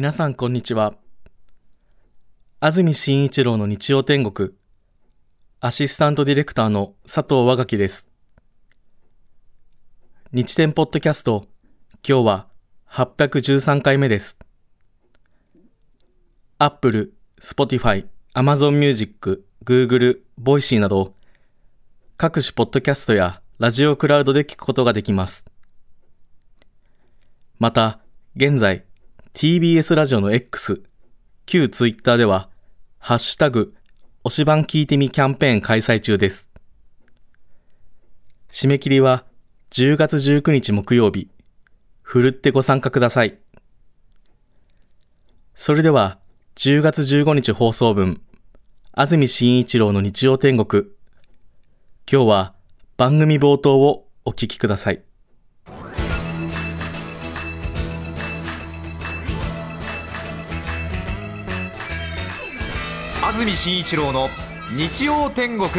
皆さんこんにちは。安住紳一郎の日曜天国、アシスタントディレクターの佐藤和垣です。日天ポッドキャスト、今日は813回目です。Apple、Spotify、Amazon Music、Google、Voicy など、各種ポッドキャストやラジオクラウドで聞くことができます。また、現在、TBS ラジオの X、旧 Twitter では、ハッシュタグ、推し版聞いてみキャンペーン開催中です。締め切りは10月19日木曜日、ふるってご参加ください。それでは、10月15日放送分、安住紳一郎の日曜天国。今日は番組冒頭をお聞きください。安住紳一郎の日曜天国。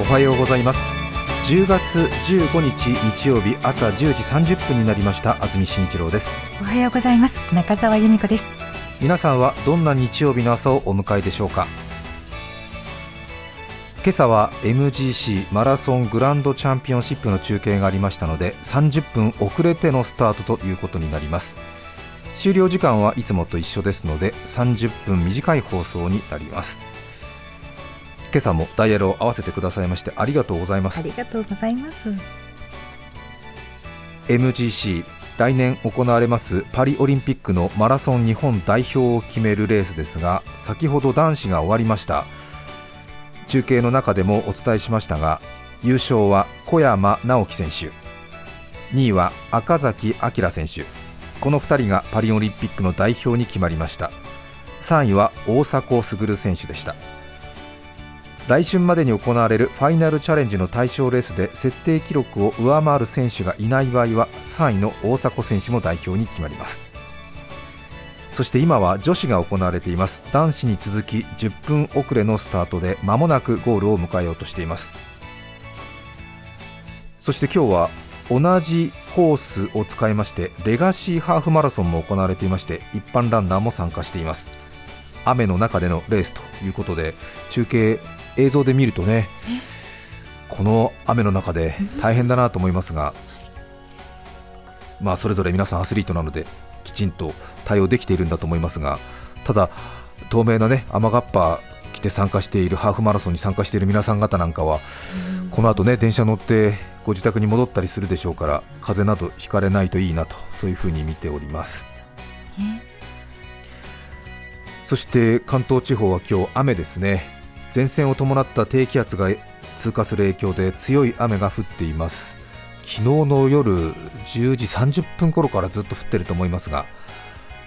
おはようございます。10月15日日曜日朝10時30分になりました安住紳一郎です。おはようございます。中澤由美子です。皆さんはどんな日曜日の朝をお迎えでしょうか？今朝は MGC マラソングランドチャンピオンシップの中継がありましたので30分遅れてのスタートということになります終了時間はいつもと一緒ですので30分短い放送になります。今朝もダイヤルを合わせてくださいましてありがとうございます。ありがとうございます。MGC 来年行われますパリオリンピックのマラソン日本代表を決めるレースですが先ほど男子が終わりました。中継の中でもお伝えしましたが優勝は小山直樹選手。2位は赤崎暁選手この2人がパリオリンピックの代表に決まりました。3位は大迫傑選手でした。来春までに行われるファイナルチャレンジの対象レースで設定記録を上回る選手がいない場合は3位の大迫選手も代表に決まります。そして今は女子が行われています。男子に続き10分遅れのスタートで間もなくゴールを迎えようとしています。そして今日は同じコースを使いましてレガシーハーフマラソンも行われていまして一般ランナーも参加しています。雨の中でのレースということで中継映像で見るとねこの雨の中で大変だなと思いますがまあそれぞれ皆さんアスリートなのできちんと対応できているんだと思いますがただ透明なね雨がっぱ着て参加しているハーフマラソンに参加している皆さん方なんかはこの後ね電車乗ってご自宅に戻ったりするでしょうから風邪などひかれないといいなとそういうふうに見ております。そして関東地方は今日雨ですね。前線を伴った低気圧が通過する影響で強い雨が降っています。昨日の夜10時30分頃からずっと降ってると思いますが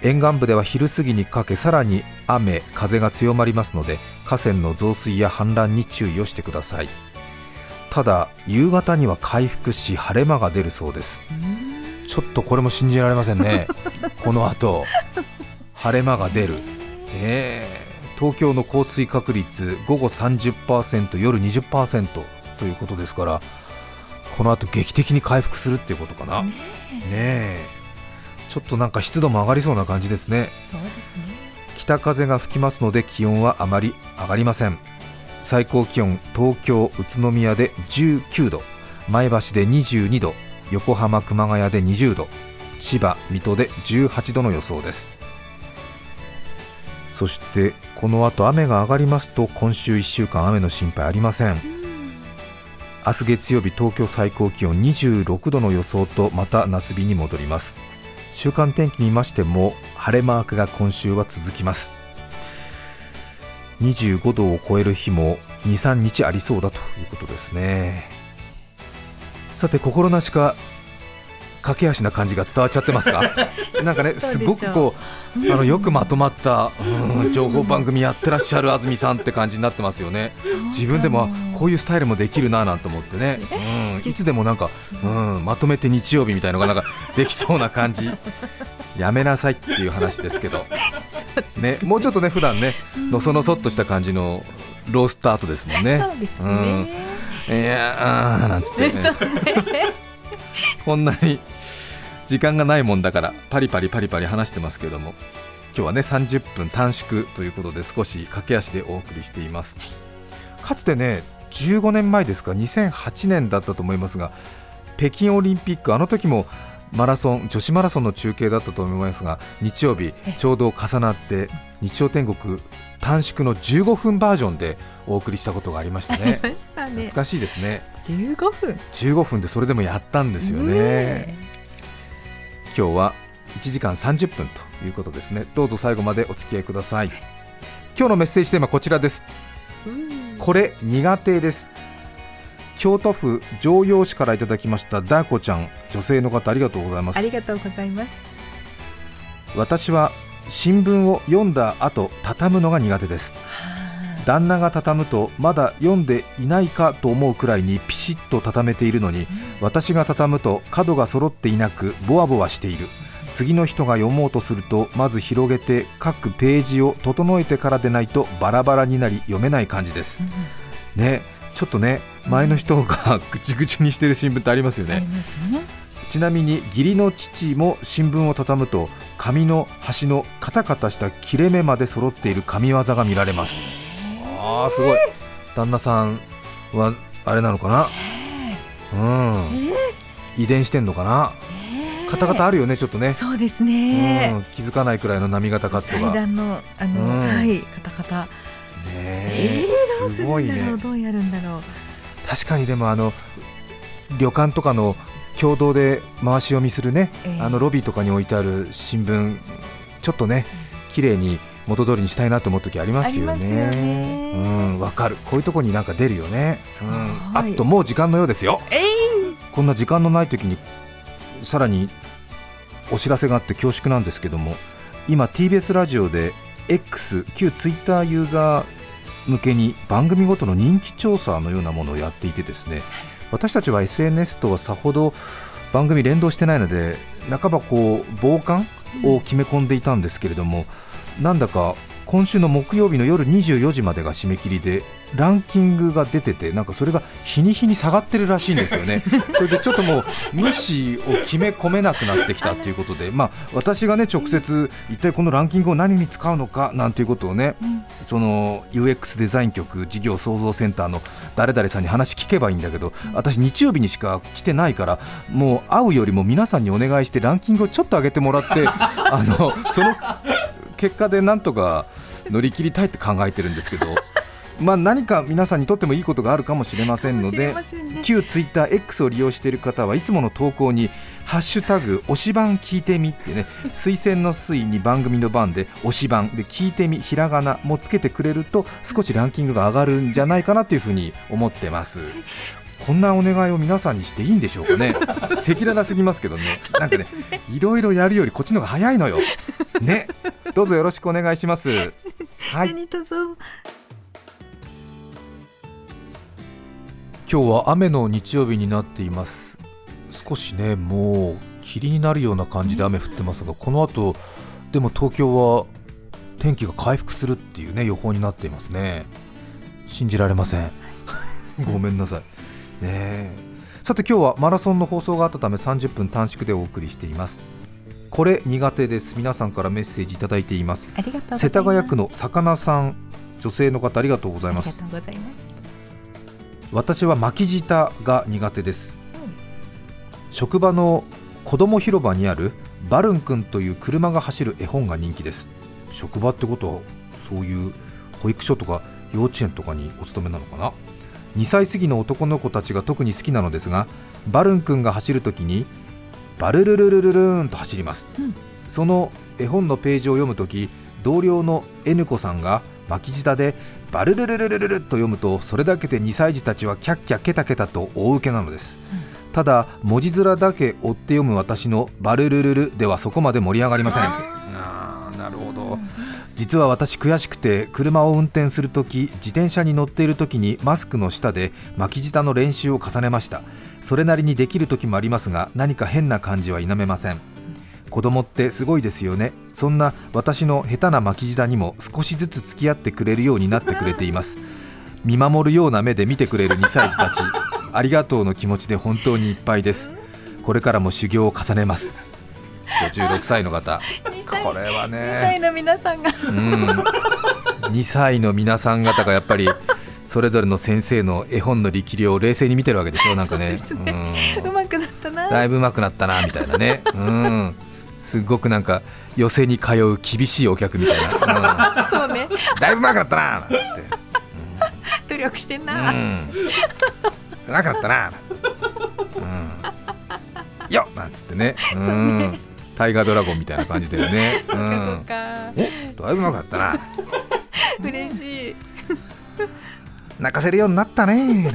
沿岸部では昼過ぎにかけさらに雨風が強まりますので河川の増水や氾濫に注意をしてください。ただ夕方には回復し晴れ間が出るそうです。ちょっとこれも信じられませんね。この後晴れ間が出る、えー、東京の降水確率午後30%夜20%ということですからこの後劇的に回復するっていうことかな。ねえちょっとなんか湿度も上がりそうな感じですね。そうですね。北風が吹きますので気温はあまり上がりません。最高気温東京宇都宮で19度。前橋で22度。横浜熊谷で20度。千葉水戸で18度の予想です。そしてこの後雨が上がりますと今週1週間雨の心配ありません。明日月曜日東京最高気温26度の予想とまた夏日に戻ります週間天気見ましても晴れマークが今週は続きます。25度を超える日も23日ありそうだということですね。さて心なしか駆け足な感じが伝わっちゃってますか？なんかねすごくこうあのよくまとまった情報番組やってらっしゃる安住さんって感じになってますよね。自分でもこういうスタイルもできるななんて思ってね、うん、いつでもなんか、うん、まとめて日曜日みたいのがなんかできそうな感じ。やめなさいっていう話ですけど。ね、もうちょっとね普段ねのそのそっとした感じのロースタートですもんね。そうですね。うん、いやーなんつって、ね、こんなに時間がないもんだからパリパリパリパリ話してますけども今日はね30分短縮ということで少し駆け足でお送りしています。かつてね15年前ですか2008年だったと思いますが北京オリンピックあの時もマラソン女子マラソンの中継だったと思いますが日曜日ちょうど重なって日曜天国短縮の15分バージョンでお送りしたことがありましたね。ありましたね。懐かしいですね。15分。15分でそれでもやったんですよね。今日は1時間30分ということですね。どうぞ最後までお付き合いください。今日のメッセージテーマこちらです。これ苦手です京都府城陽市からいただきましたダーコちゃん女性の方ありがとうございます。ありがとうございます。私は新聞を読んだ後畳むのが苦手です。旦那が畳むとまだ読んでいないかと思うくらいにピシッと畳めているのに私が畳むと角が揃っていなくボワボワしている。次の人が読もうとするとまず広げて各ページを整えてからでないとバラバラになり読めない感じです、ねちょっとね前の人がぐちぐちにしてる新聞ってありますよね、ね。ちなみに義理の父も新聞を畳むと紙の端のカタカタした切れ目まで揃っている神業が見られます。あーすごい。旦那さんはあれなのかな？うん。遺伝してんのかな？カタカタあるよねちょっとね。そうですうねん。気づかないくらいの波型カット祭があの、うん。はいカタカタ。え。どう？すごいね。どうやるんだろう？確かにでもあの旅館とかの共同で回し読みするね、ええ。あのロビーとかに置いてある新聞ちょっとね綺麗に元通りにしたいなと思う時ありますよね。ありますよね。うんわかる。こういうとこになんか出るよね。うん。はい。あともう時間のようですよ。えい。こんな時間のない時にさらにお知らせがあって恐縮なんですけども今 TBS ラジオで X 旧 Twitter ユーザー向けに番組ごとの人気調査のようなものをやっていてですね私たちは SNS とはさほど番組連動してないので半ばこう傍観を決め込んでいたんですけれども、なんだか今週の木曜日の夜24時までが締め切りでランキングが出ててなんかそれが日に日に下がってるらしいんですよね。それでちょっともう無視を決め込めなくなってきたということで、まあ、私がね直接一体このランキングを何に使うのかなんていうことをね、その UX デザイン局事業創造センターの誰々さんに話聞けばいいんだけど私日曜日にしか来てないからもう会うよりも皆さんにお願いしてランキングをちょっと上げてもらって あのその結果でなんとか乗り切りたいって考えてるんですけど。まあ何か皆さんにとってもいいことがあるかもしれませんのでね。旧ツイッター X を利用している方はいつもの投稿に「ハッシュタグ推し番聞いてみ」ってね 推薦の推に番組の番で推し番で聞いてみひらがなもつけてくれると少しランキングが上がるんじゃないかなというふうに思ってます。こんなお願いを皆さんにしていいんでしょうかね。赤裸々すぎますけどね。なんかね。いろいろやるよりこっちの方が早いのよ。ねどうぞよろしくお願いします。はい。今日は雨の日曜日になっています。少しねもう霧になるような感じで雨降ってますがこの後でも東京は天気が回復するっていうね予報になっていますね。信じられません。ごめんなさい。ねえ。さて今日はマラソンの放送があったため30分短縮でお送りしていますこれ苦手です。皆さんからメッセージいただいています。世田谷区の魚さん女性の方ありがとうございます。私は巻き舌が苦手です、職場の子供広場にあるバルン君という車が走る絵本が人気です。職場ってことはそういう保育所とか幼稚園とかにお勤めなのかな？2歳過ぎの男の子たちが特に好きなのですがバルン君が走るときにバルルルルルルーンと走ります、うん。その絵本のページを読むとき同僚の N 子さんが巻き舌でバルルルルルルルと読むとそれだけで2歳児たちはキャッキャケタケタと大受けなのです、ただ文字面だけ追って読む私のバルルルルではそこまで盛り上がりません。あー。なるほど実は私悔しくて車を運転するとき自転車に乗っているときにマスクの下で巻き舌の練習を重ねました。それなりにできる時もありますが何か変な感じは否めません。子供ってすごいですよね。そんな私の下手な巻き舌にも少しずつ付き合ってくれるようになってくれています。見守るような目で見てくれる2歳児たち。ありがとうの気持ちで本当にいっぱいです。これからも修行を重ねます。56歳の方。2歳。これは2ね歳の皆さんが。うん、2歳の皆さん方がやっぱりそれぞれの先生の絵本の力量を冷静に見てるわけでしょなんかね。そうまくなったな。だいぶ上手くなったなみたいなね、うん、すごくなんか寄席に通う厳しいお客みたいな、そうね。うん、だいぶ上手くなったななんつって、努力してんうな、ん、上手くなったな、うん、よっなんつってね、うん、大河ドラゴンみたいな感じだよね、うん、だいぶ上手くなったな。嬉しい。泣かせるようになったね。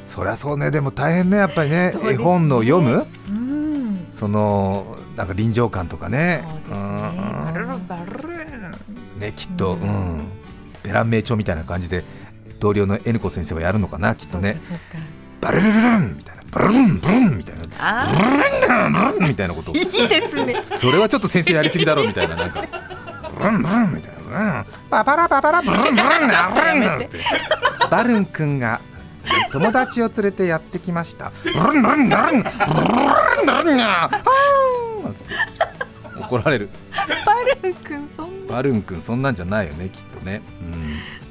そりゃそうね。でも大変ねやっぱりね。ね。絵本の読む。うん。そのなんか臨場感とかね。そうですね。うん。ねきっと、うん、ベラン名著みたいな感じで同僚の N 子先生はやるのかなきっとね。バルルルルンみたいなバルルンブルンみたいな。あブルルンブルンみたいなこと。いいですね。それはちょっと先生やりすぎだろうみたいななんか。ブルンブルンみたいな。ブルンババラババラブルンブルンブルンやめて。バルン君が友達を連れてやってきました。ブルンブルンブルンブルンブルン怒られる。バルン君そんな。バルン君そんなんじゃないよねきっとね、うん、府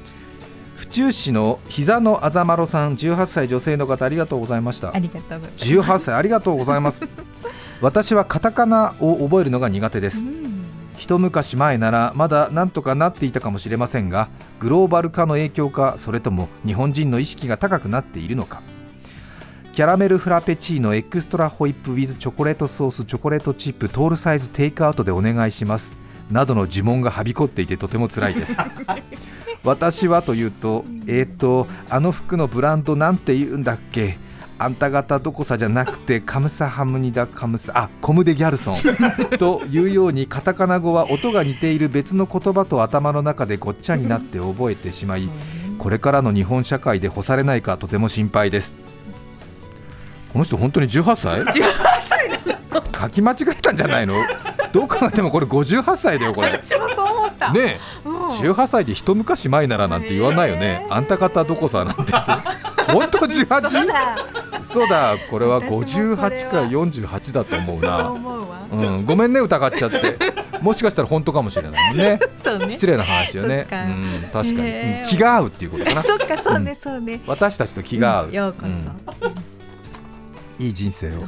中市の膝のあざまろさん18歳女性の方ありがとうございました。ありがとうございます。18歳ありがとうございます。私はカタカナを覚えるのが苦手です。うん。一昔前ならまだなんとかなっていたかもしれませんがグローバル化の影響かそれとも日本人の意識が高くなっているのか。キャラメルフラペチーノエクストラホイップ with チョコレートソースチョコレートチップトールサイズテイクアウトでお願いします。などの呪文がはびこっていてとても辛いです 私はというとえー、とあの服のブランドなんて言うんだっけ？あんた方どこさじゃなくてカムサハムニダカムサあコムデギャルソン。というようにカタカナ語は音が似ている別の言葉と頭の中でごっちゃになって覚えてしまいこれからの日本社会で干されないかとても心配です。この人本当に18歳18歳？だ 書き間違えたんじゃないの？どう考えてもこれ58歳だよこれ。私もそう思った。ねえ。うん。18歳で一昔前ならなんて言わないよね、あんた方どこさなんて。言って本当そう 18? だ。そうだ。これは私もこれ58はか48だと思うな。思うん、ごめんね疑っちゃって。もしかしたら本当かもしれないもんね。ね。失礼な話よね。うん、確かに、へーうん気が合うっていうことかな。そっかそうねそうね。私たちと気が合う、ん。ようこそ。うんいい人生を。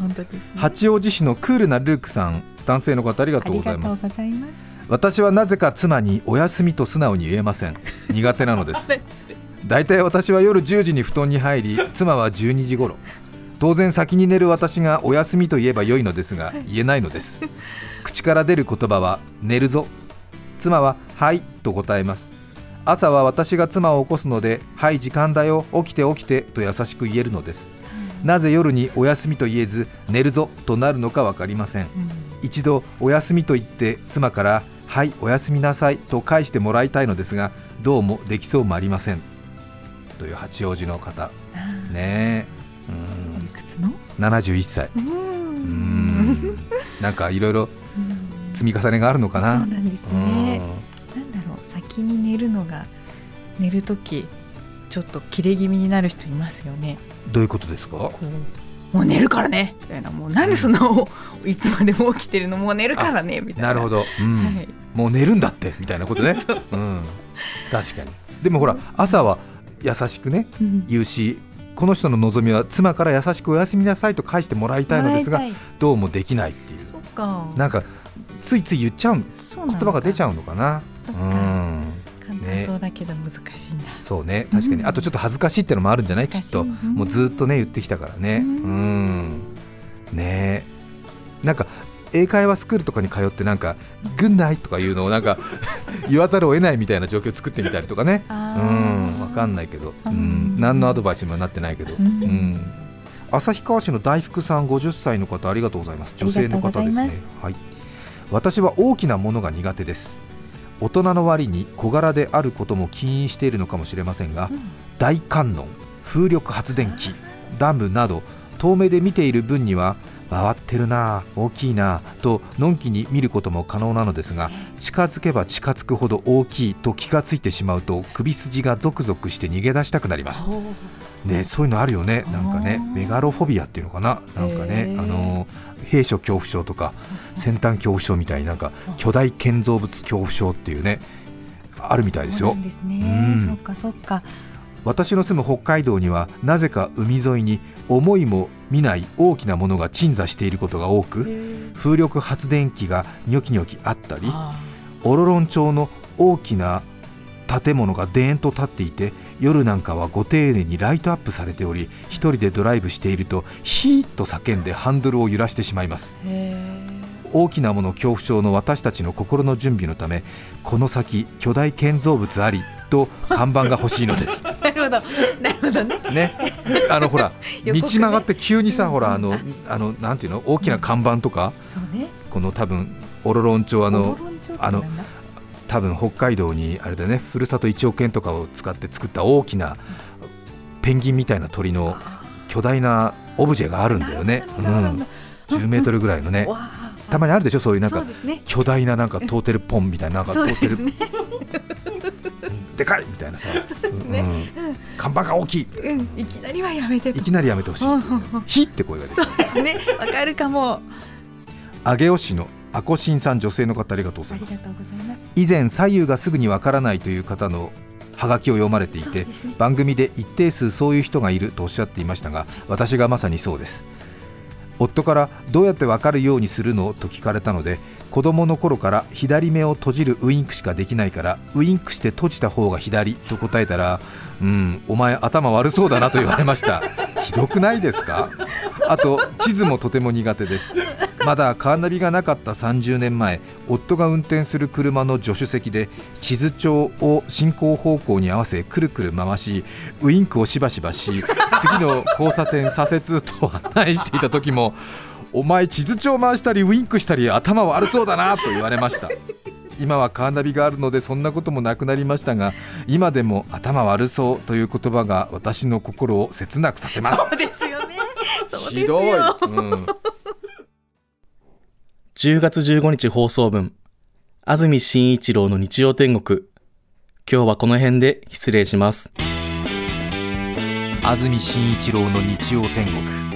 八王子市のクールなルークさん男性の方ありがとうございます。私はなぜか妻にお休みと素直に言えません。苦手なのです。大体私は夜10時に布団に入り 妻は12時頃。当然先に寝る私がお休みと言えば良いのですが言えないのです。口から出る言葉は寝るぞ。妻ははいと答えます。朝は私が妻を起こすのではい時間だよ。起きて起きてと優しく言えるのですなぜ夜にお休みと言えず寝るぞとなるのか分かりません。うん。一度お休みと言って妻からはいおやすみなさいと返してもらいたいのですがどうもできそうもありません。という八王子の方。あねえ。ーいくつの？うん71歳。ううん。んなんかいろいろ積み重ねがあるのかな。そうなんですうん。ねなんだろう。先に寝るのが寝るときちょっと切れ気味になる人いますよね。どういうことですか？もう寝るからね。みたいな。もうなんでそんなおいつまでも起きてるの？もう寝るからね。みたいな。なるほど、うん。はい。もう寝るんだって。みたいなことね、う。ん、確かに。でもほら朝は優しくねうん。言うしこの人の望みは妻から優しくおやすみなさいと返してもらいたいのですがどうもできないっていう。そっか。なんかついつい言っちゃう言葉が出ちゃうのかな。うん簡単そうだけど難しいんだ、そうね。確かに、うん。あとちょっと恥ずかしいってのもあるんじゃない？きっと、もうずっとね言ってきたからね。ううん。んね。えなんか英会話スクールとかに通ってなんか「グンナイ」とかいうのをなんか 言わざるを得ないみたいな状況を作ってみたりとかね。うん。わかんないけど、ううん。ん、何のアドバイスにもなってないけど、ううん。ん旭川市の大福さん50歳の方ありがとうございます。女性の方ですね。はい。私は大きなものが苦手です大人の割に小柄であることも起因しているのかもしれませんが、うん。大観音風力発電機ダムなど遠目で見ている分には回ってるなあ大きいなあとのんきに見ることも可能なのですが近づけば近づくほど大きいと気がついてしまうと首筋がゾクゾクして逃げ出したくなりますね、そういうのあるよね、なんかねメガロフォビアっていうのかな、なんかねあの兵所恐怖症とか、先端恐怖症みたいになんか、巨大建造物恐怖症っていうね、あるみたいですよ。そうっかそっか。私の住む北海道にはなぜか海沿いに思いも見ない大きなものが鎮座していることが多く風力発電機がニョキニョキあったりあオロロン町の大きな建物がでーんと立っていて夜なんかはご丁寧にライトアップされており一人でドライブしているとヒーッと叫んでハンドルを揺らしてしまいます。大きなもの恐怖症の私たちの心の準備のためこの先巨大建造物ありと看板が欲しいのです。ー なるほど。なるほどね。ね、あのほら 道曲がって急にさほらあのうん。あのなんていうの？大きな看板とか？そうね。この多分オロロン町あのオロロン町ってあの多分北海道にあれだねふるさと1億円とかを使って作った大きなペンギンみたいな鳥の巨大なオブジェがあるんだよね、うん、ほど。10メートルぐらいのね。たまにあるでしょ？そういうなんか巨大ななんかトーテルポンみたいななんかトーテル。ねでかいみたいなさ、ね。うん。看板が大きい。うん。いきなりはやめてと。いきなりやめてほしい。うん。うんうんヒって声が出てそうですね。わかるかも。上尾市のアコシンさん女性の方ありがとうございます。以前左右がすぐにわからないという方のハガキを読まれていてね。番組で一定数そういう人がいるとおっしゃっていましたが私がまさにそうです。夫からどうやってわかるようにするのと聞かれたので子供の頃から左目を閉じるウインクしかできないからウインクして閉じた方が左と答えたらうんお前頭悪そうだなと言われましたひどくないですか？あと地図もとても苦手です。まだカーナビがなかった30年前夫が運転する車の助手席で地図帳を進行方向に合わせくるくる回しウインクをしばしばし次の交差点左折と案内していた時もお前地図帳回したりウインクしたり頭悪そうだなと言われました。今はカーナビがあるのでそんなこともなくなりましたが今でも頭悪そうという言葉が私の心を切なくさせます。そうですよね。ひどい、うん。10月15日放送分、安住紳一郎の日曜天国。今日はこの辺で失礼します。安住紳一郎の日曜天国。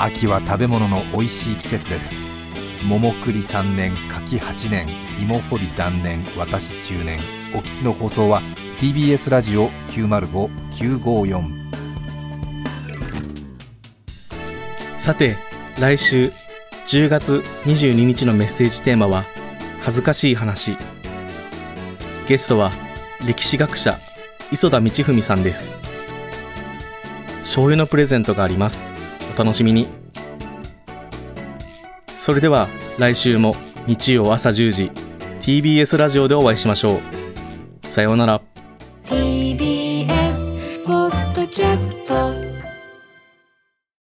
秋は食べ物の美味しい季節です桃栗3年柿8年芋掘り断年私中年お聞きの放送は TBS ラジオ905954さて、来週10月22日のメッセージテーマは、恥ずかしい話。ゲストは、歴史学者、磯田道文さんです。醤油のプレゼントがあります。お楽しみに。それでは、来週も日曜朝10時、TBS ラジオでお会いしましょう。さようなら。